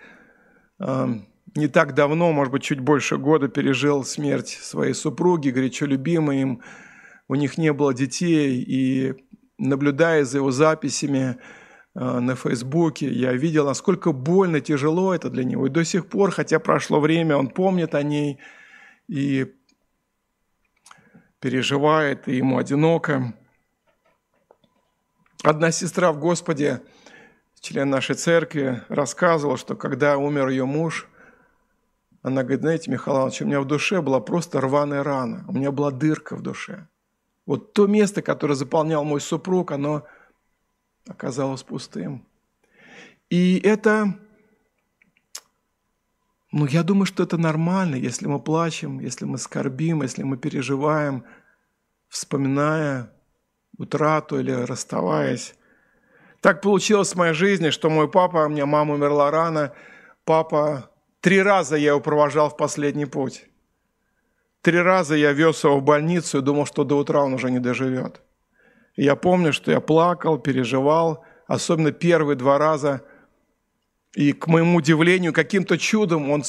не так давно, может быть, чуть больше года пережил смерть своей супруги, горячо любимой им. У них не было детей, и наблюдая за его записями а, на Фейсбуке, я видел, насколько больно, тяжело это для него. И до сих пор, хотя прошло время, он помнит о ней и переживает, и ему одиноко. Одна сестра в Господе – член нашей церкви, рассказывал, что когда умер ее муж, она говорит, знаете, Михаил Иванович, у меня в душе была просто рваная рана, у меня была дырка в душе. Вот то место, которое заполнял мой супруг, оно оказалось пустым. И это, ну, я думаю, что это нормально, если мы плачем, если мы скорбим, если мы переживаем, вспоминая утрату или расставаясь. Так получилось в моей жизни, что мой папа, у меня мама умерла рано, папа, три раза я его провожал в последний путь. Три раза я вез его в больницу и думал, что до утра он уже не доживет. И я помню, что я плакал, переживал, особенно первые два раза. И, к моему удивлению, каким-то чудом он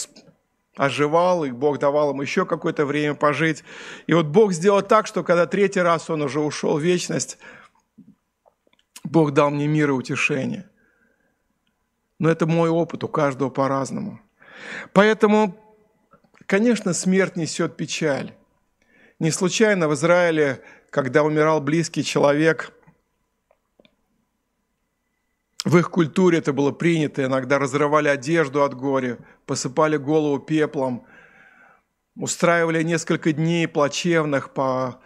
оживал, и Бог давал ему еще какое-то время пожить. И вот Бог сделал так, что когда третий раз он уже ушел в вечность, Бог дал мне мир и утешение. Но это мой опыт, у каждого по-разному. Поэтому, конечно, смерть несет печаль. Не случайно в Израиле, когда умирал близкий человек, в их культуре это было принято, иногда разрывали одежду от горя, посыпали голову пеплом, устраивали несколько дней плачевных по,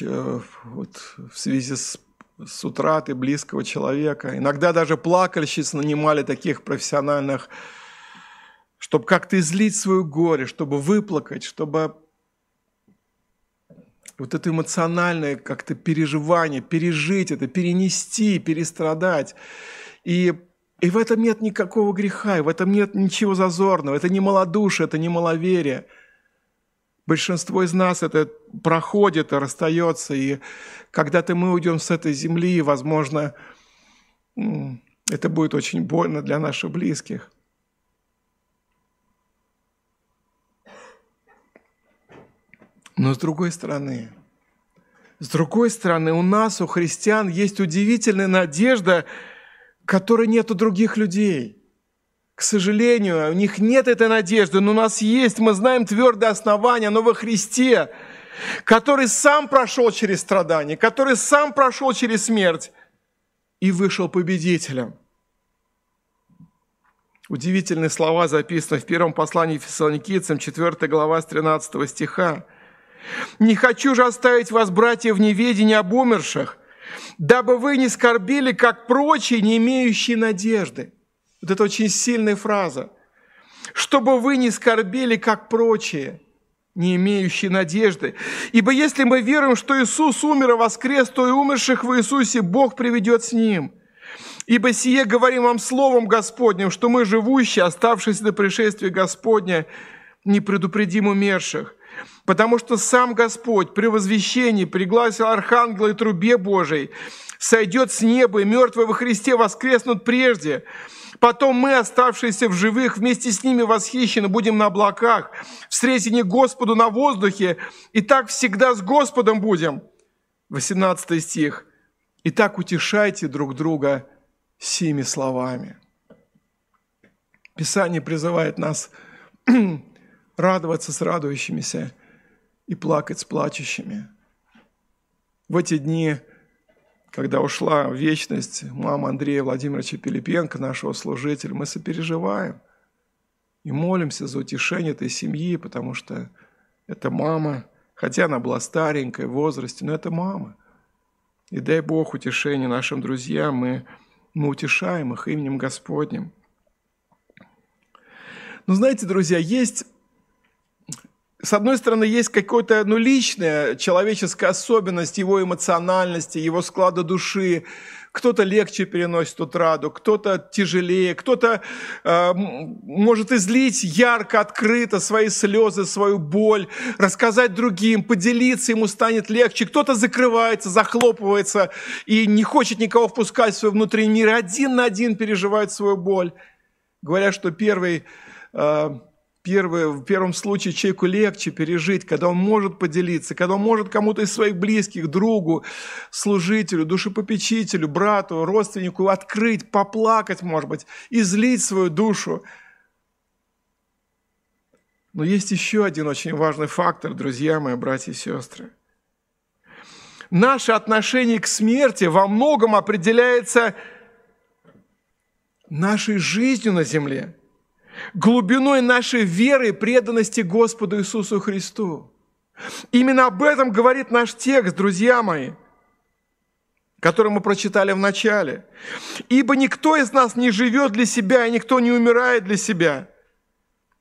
вот, в связи с с утраты близкого человека. Иногда даже плакальщиц нанимали таких профессиональных, чтобы как-то излить свое горе, чтобы выплакать, чтобы вот это эмоциональное как-то переживание, пережить это, перенести, перестрадать. И, и в этом нет никакого греха, и в этом нет ничего зазорного. Это не малодушие, это не маловерие – Большинство из нас это проходит расстается, и когда-то мы уйдем с этой земли, возможно, это будет очень больно для наших близких. Но с другой стороны, с другой стороны, у нас, у христиан, есть удивительная надежда, которой нет у других людей – к сожалению, у них нет этой надежды, но у нас есть, мы знаем твердое основание, но во Христе, который сам прошел через страдания, который сам прошел через смерть и вышел победителем. Удивительные слова записаны в первом послании Фессалоникийцам, 4 глава с 13 стиха. «Не хочу же оставить вас, братья, в неведении об умерших, дабы вы не скорбили, как прочие, не имеющие надежды». Вот это очень сильная фраза. чтобы вы не скорбели, как прочие, не имеющие надежды. Ибо если мы веруем, что Иисус умер и воскрес, то и умерших в Иисусе Бог приведет с Ним. Ибо сие говорим вам Словом Господним, что мы, живущие, оставшиеся до пришествия Господня, не предупредим умерших. Потому что сам Господь при возвещении пригласил архангела и трубе Божией, сойдет с неба, и мертвые во Христе воскреснут прежде. Потом мы, оставшиеся в живых, вместе с ними восхищены, будем на облаках, встретить не Господу на воздухе, и так всегда с Господом будем. 18 стих. И так утешайте друг друга сими словами. Писание призывает нас радоваться с радующимися и плакать с плачущими. В эти дни когда ушла в вечность мама Андрея Владимировича Пилипенко, нашего служителя, мы сопереживаем и молимся за утешение этой семьи, потому что это мама, хотя она была старенькая в возрасте, но это мама. И дай Бог утешение нашим друзьям, мы, мы утешаем их именем Господним. Но знаете, друзья, есть с одной стороны, есть какая-то ну, личная человеческая особенность его эмоциональности, его склада души. Кто-то легче переносит утраду, кто-то тяжелее, кто-то э, может излить ярко, открыто свои слезы, свою боль, рассказать другим, поделиться, ему станет легче. Кто-то закрывается, захлопывается и не хочет никого впускать в свой внутренний мир, один на один переживает свою боль. Говорят, что первый э, первое, в первом случае человеку легче пережить, когда он может поделиться, когда он может кому-то из своих близких, другу, служителю, душепопечителю, брату, родственнику открыть, поплакать, может быть, излить свою душу. Но есть еще один очень важный фактор, друзья мои, братья и сестры. Наше отношение к смерти во многом определяется нашей жизнью на земле – глубиной нашей веры и преданности Господу Иисусу Христу. Именно об этом говорит наш текст, друзья мои, который мы прочитали в начале. «Ибо никто из нас не живет для себя, и никто не умирает для себя.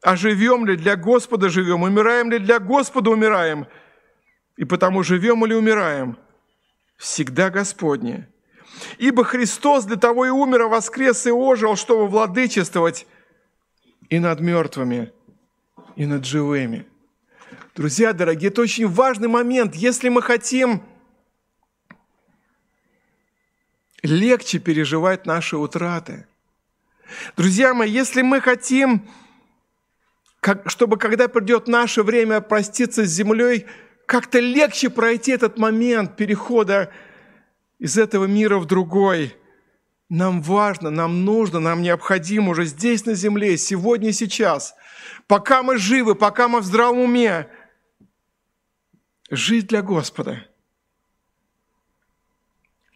А живем ли для Господа живем, умираем ли для Господа умираем, и потому живем или умираем, всегда Господне. Ибо Христос для того и умер, а воскрес и ожил, чтобы владычествовать и над мертвыми, и над живыми. Друзья дорогие, это очень важный момент. Если мы хотим легче переживать наши утраты. Друзья мои, если мы хотим, чтобы когда придет наше время проститься с землей, как-то легче пройти этот момент перехода из этого мира в другой – нам важно, нам нужно, нам необходимо уже здесь на земле, сегодня и сейчас, пока мы живы, пока мы в здравом уме, жить для Господа.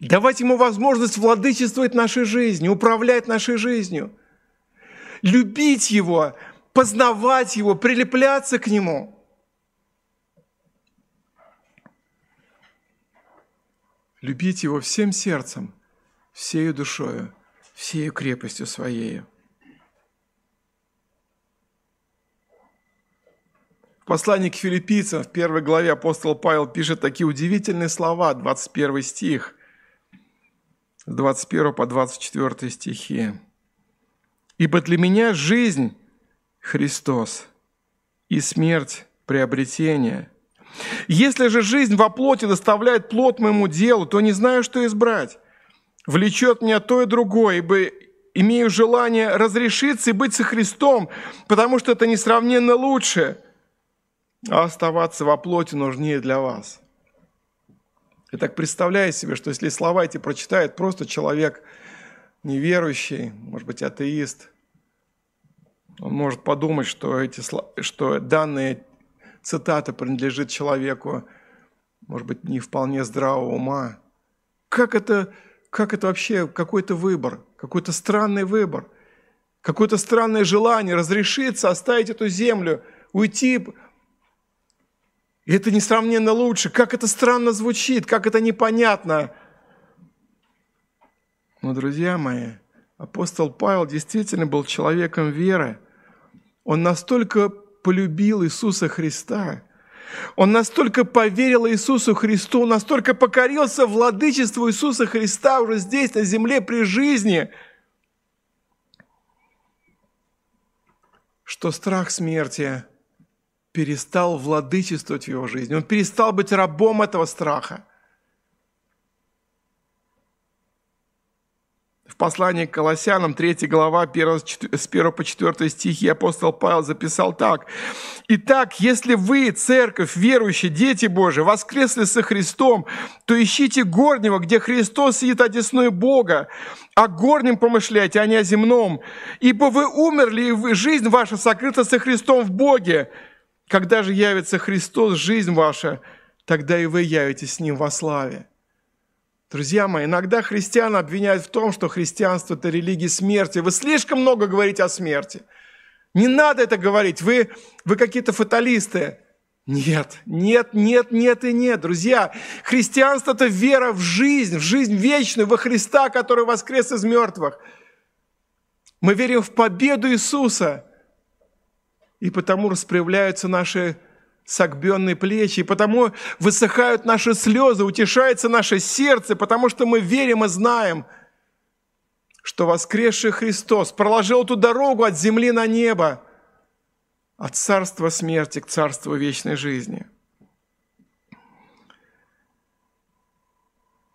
Давать Ему возможность владычествовать нашей жизнью, управлять нашей жизнью, любить Его, познавать Его, прилепляться к Нему. Любить Его всем сердцем – всею душою, всею крепостью своею. В послании к филиппийцам в первой главе апостол Павел пишет такие удивительные слова, 21 стих, с 21 по 24 стихи. «Ибо для меня жизнь – Христос, и смерть – приобретение. Если же жизнь во плоти доставляет плод моему делу, то не знаю, что избрать влечет меня то и другое, ибо имею желание разрешиться и быть со Христом, потому что это несравненно лучше, а оставаться во плоти нужнее для вас. Я так представляю себе, что если слова эти прочитает просто человек неверующий, может быть, атеист, он может подумать, что, эти, что данные цитаты принадлежит человеку, может быть, не вполне здравого ума. Как это как это вообще какой-то выбор, какой-то странный выбор, какое-то странное желание разрешиться, оставить эту землю, уйти. И это несравненно лучше. Как это странно звучит, как это непонятно. Но, друзья мои, апостол Павел действительно был человеком веры. Он настолько полюбил Иисуса Христа, он настолько поверил Иисусу Христу, настолько покорился владычеству Иисуса Христа уже здесь, на земле, при жизни, что страх смерти перестал владычествовать в его жизни. Он перестал быть рабом этого страха. Послании к Колоссянам, 3 глава, 1, с 1 по 4 стихи апостол Павел записал так. «Итак, если вы, церковь, верующие, дети Божии, воскресли со Христом, то ищите горнего, где Христос сидит одесной Бога, о горнем помышляйте, а не о земном. Ибо вы умерли, и жизнь ваша сокрыта со Христом в Боге. Когда же явится Христос, жизнь ваша, тогда и вы явитесь с Ним во славе». Друзья мои, иногда христиан обвиняют в том, что христианство – это религия смерти. Вы слишком много говорите о смерти. Не надо это говорить, вы, вы какие-то фаталисты. Нет, нет, нет, нет и нет. Друзья, христианство – это вера в жизнь, в жизнь вечную, во Христа, который воскрес из мертвых. Мы верим в победу Иисуса, и потому распрямляются наши согбенные плечи, и потому высыхают наши слезы, утешается наше сердце, потому что мы верим и знаем, что воскресший Христос проложил ту дорогу от земли на небо, от царства смерти к царству вечной жизни.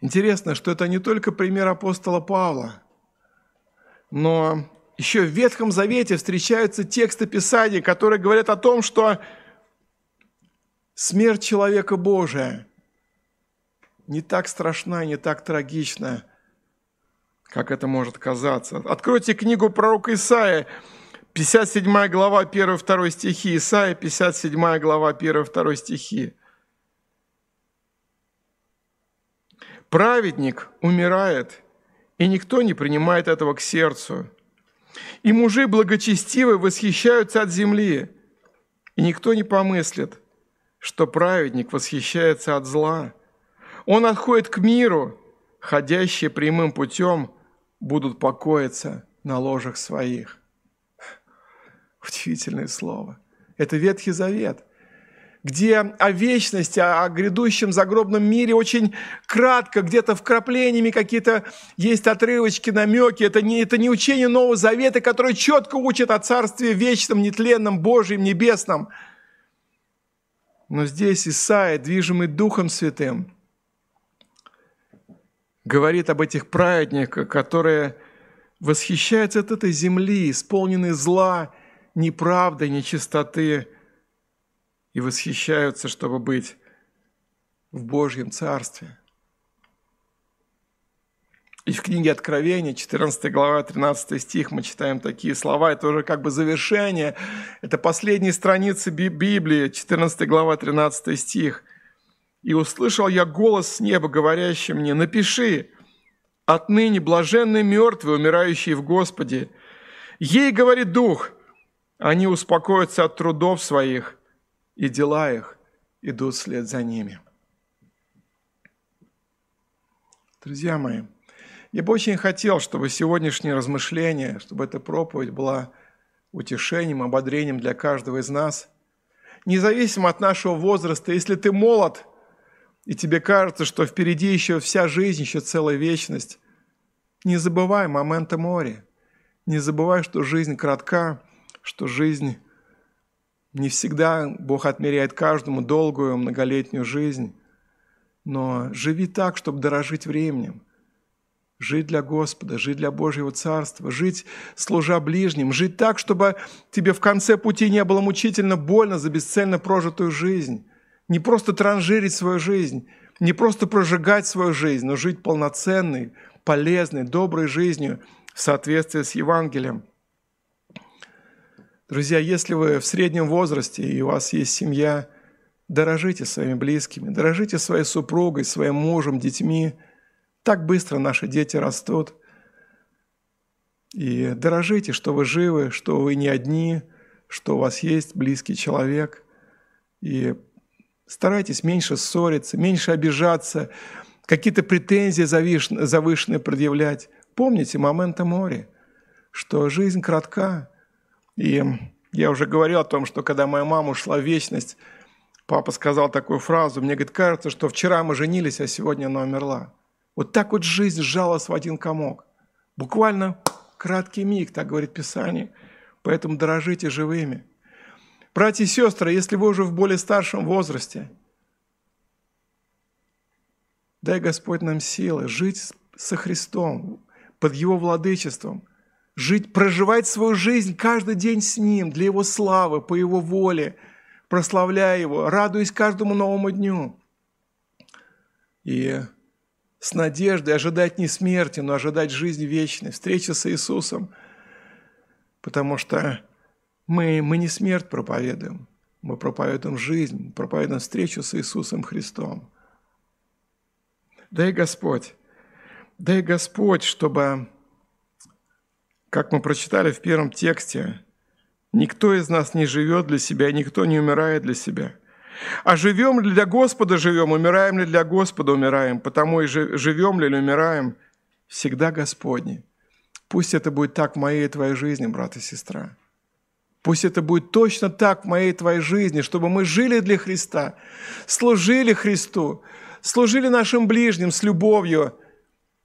Интересно, что это не только пример апостола Павла, но еще в Ветхом Завете встречаются тексты Писания, которые говорят о том, что Смерть человека Божия не так страшна не так трагична, как это может казаться. Откройте книгу пророка Исаия, 57 глава, 1-2 стихи. Исаия, 57 глава, 1-2 стихи. Праведник умирает, и никто не принимает этого к сердцу. И мужи благочестивые восхищаются от земли, и никто не помыслит – что праведник восхищается от зла. Он отходит к миру, ходящие прямым путем будут покоиться на ложах своих. Удивительное слово. Это Ветхий Завет, где о вечности, о грядущем загробном мире очень кратко, где-то вкраплениями какие-то есть отрывочки, намеки. Это не, это не учение Нового Завета, которое четко учит о Царстве вечном, нетленном, Божьем, небесном – но здесь Исаия, движимый Духом Святым, говорит об этих праведниках, которые восхищаются от этой земли, исполненной зла, неправды, нечистоты, и восхищаются, чтобы быть в Божьем Царстве – и в книге Откровения, 14 глава, 13 стих, мы читаем такие слова. Это уже как бы завершение. Это последние страницы Библии, 14 глава, 13 стих. «И услышал я голос с неба, говорящий мне, напиши, отныне блаженны мертвые, умирающие в Господе. Ей, говорит Дух, они успокоятся от трудов своих, и дела их идут вслед за ними». Друзья мои, я бы очень хотел, чтобы сегодняшнее размышление, чтобы эта проповедь была утешением, ободрением для каждого из нас. Независимо от нашего возраста, если ты молод, и тебе кажется, что впереди еще вся жизнь, еще целая вечность, не забывай момента моря. Не забывай, что жизнь кратка, что жизнь не всегда Бог отмеряет каждому долгую многолетнюю жизнь. Но живи так, чтобы дорожить временем жить для Господа, жить для Божьего Царства, жить служа ближним, жить так, чтобы тебе в конце пути не было мучительно больно за бесцельно прожитую жизнь. Не просто транжирить свою жизнь, не просто прожигать свою жизнь, но жить полноценной, полезной, доброй жизнью в соответствии с Евангелием. Друзья, если вы в среднем возрасте и у вас есть семья, дорожите своими близкими, дорожите своей супругой, своим мужем, детьми – так быстро наши дети растут. И дорожите, что вы живы, что вы не одни, что у вас есть близкий человек. И старайтесь меньше ссориться, меньше обижаться, какие-то претензии завышенные предъявлять. Помните момента море, что жизнь кратка. И Я уже говорил о том, что когда моя мама ушла в вечность, папа сказал такую фразу, мне, говорит, кажется, что вчера мы женились, а сегодня она умерла. Вот так вот жизнь сжалась в один комок. Буквально краткий миг, так говорит Писание. Поэтому дорожите живыми. Братья и сестры, если вы уже в более старшем возрасте, дай Господь нам силы жить со Христом, под Его владычеством, жить, проживать свою жизнь каждый день с Ним, для Его славы, по Его воле, прославляя Его, радуясь каждому новому дню. И с надеждой ожидать не смерти, но ожидать жизни вечной, встречи с Иисусом. Потому что мы, мы не смерть проповедуем, мы проповедуем жизнь, проповедуем встречу с Иисусом Христом. Дай Господь, дай Господь, чтобы, как мы прочитали в первом тексте, никто из нас не живет для себя, никто не умирает для себя – а живем ли для Господа живем, умираем ли для Господа умираем, потому и живем ли или умираем, всегда Господни. Пусть это будет так в моей и твоей жизни, брат и сестра. Пусть это будет точно так в моей и твоей жизни, чтобы мы жили для Христа, служили Христу, служили нашим ближним с любовью.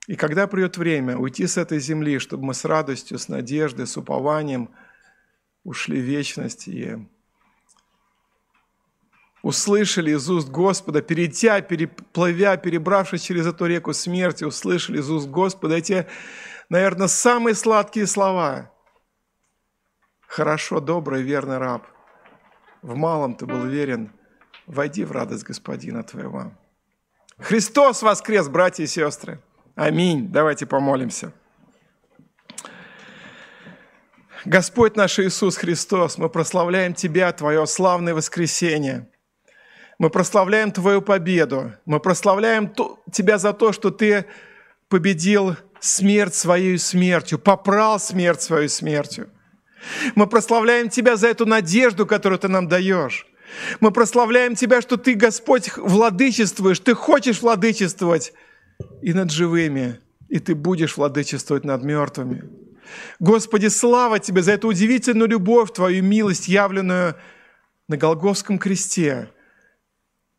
И когда придет время уйти с этой земли, чтобы мы с радостью, с надеждой, с упованием ушли в вечность и услышали из уст Господа, перейдя, переплывя, перебравшись через эту реку смерти, услышали из уст Господа эти, наверное, самые сладкие слова. «Хорошо, добрый, верный раб, в малом ты был верен, войди в радость Господина твоего». Христос воскрес, братья и сестры! Аминь. Давайте помолимся. Господь наш Иисус Христос, мы прославляем Тебя, Твое славное воскресение – мы прославляем Твою победу. Мы прославляем Тебя за то, что Ты победил смерть своей смертью, попрал смерть свою смертью. Мы прославляем Тебя за эту надежду, которую Ты нам даешь. Мы прославляем Тебя, что Ты, Господь, владычествуешь, Ты хочешь владычествовать и над живыми, и Ты будешь владычествовать над мертвыми. Господи, слава Тебе за эту удивительную любовь, Твою милость, явленную на Голговском кресте –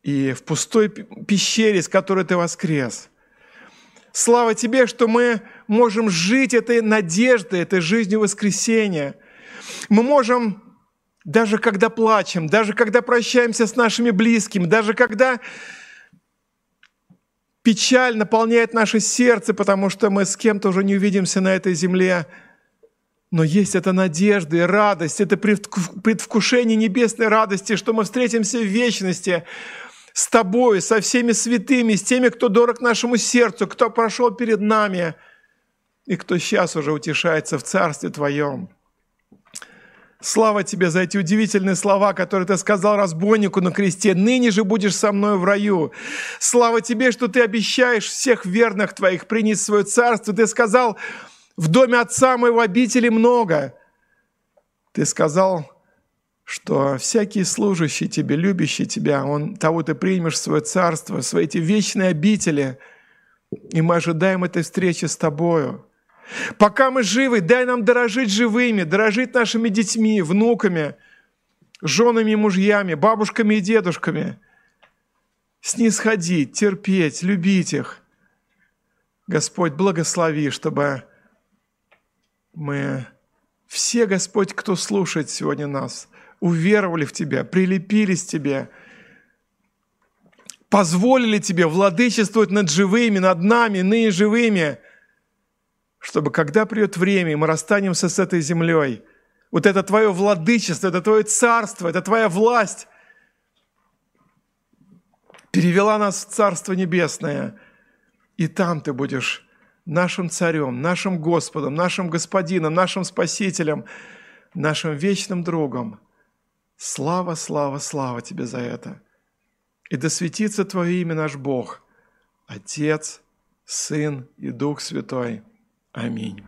и в пустой пещере, с которой ты воскрес. Слава тебе, что мы можем жить этой надеждой, этой жизнью воскресения. Мы можем, даже когда плачем, даже когда прощаемся с нашими близкими, даже когда печаль наполняет наше сердце, потому что мы с кем-то уже не увидимся на этой земле, но есть эта надежда и радость, это предвкушение небесной радости, что мы встретимся в вечности, с Тобой, со всеми святыми, с теми, кто дорог нашему сердцу, кто прошел перед нами и кто сейчас уже утешается в Царстве Твоем. Слава Тебе за эти удивительные слова, которые Ты сказал разбойнику на кресте. «Ныне же будешь со мной в раю». Слава Тебе, что Ты обещаешь всех верных Твоих принять в свое царство. Ты сказал, в доме Отца моего обители много. Ты сказал, что всякий служащий тебе, любящий тебя, он того ты примешь в свое царство, свои эти вечные обители, и мы ожидаем этой встречи с тобою. Пока мы живы, дай нам дорожить живыми, дорожить нашими детьми, внуками, женами и мужьями, бабушками и дедушками. Снисходить, терпеть, любить их. Господь, благослови, чтобы мы все, Господь, кто слушает сегодня нас – уверовали в Тебя, прилепились к Тебе, позволили Тебе владычествовать над живыми, над нами, ныне живыми, чтобы когда придет время, и мы расстанемся с этой землей, вот это Твое владычество, это Твое царство, это Твоя власть перевела нас в Царство Небесное, и там Ты будешь нашим царем, нашим Господом, нашим Господином, нашим Спасителем, нашим вечным другом – Слава, слава, слава Тебе за это. И да светится Твое имя наш Бог, Отец, Сын и Дух Святой. Аминь.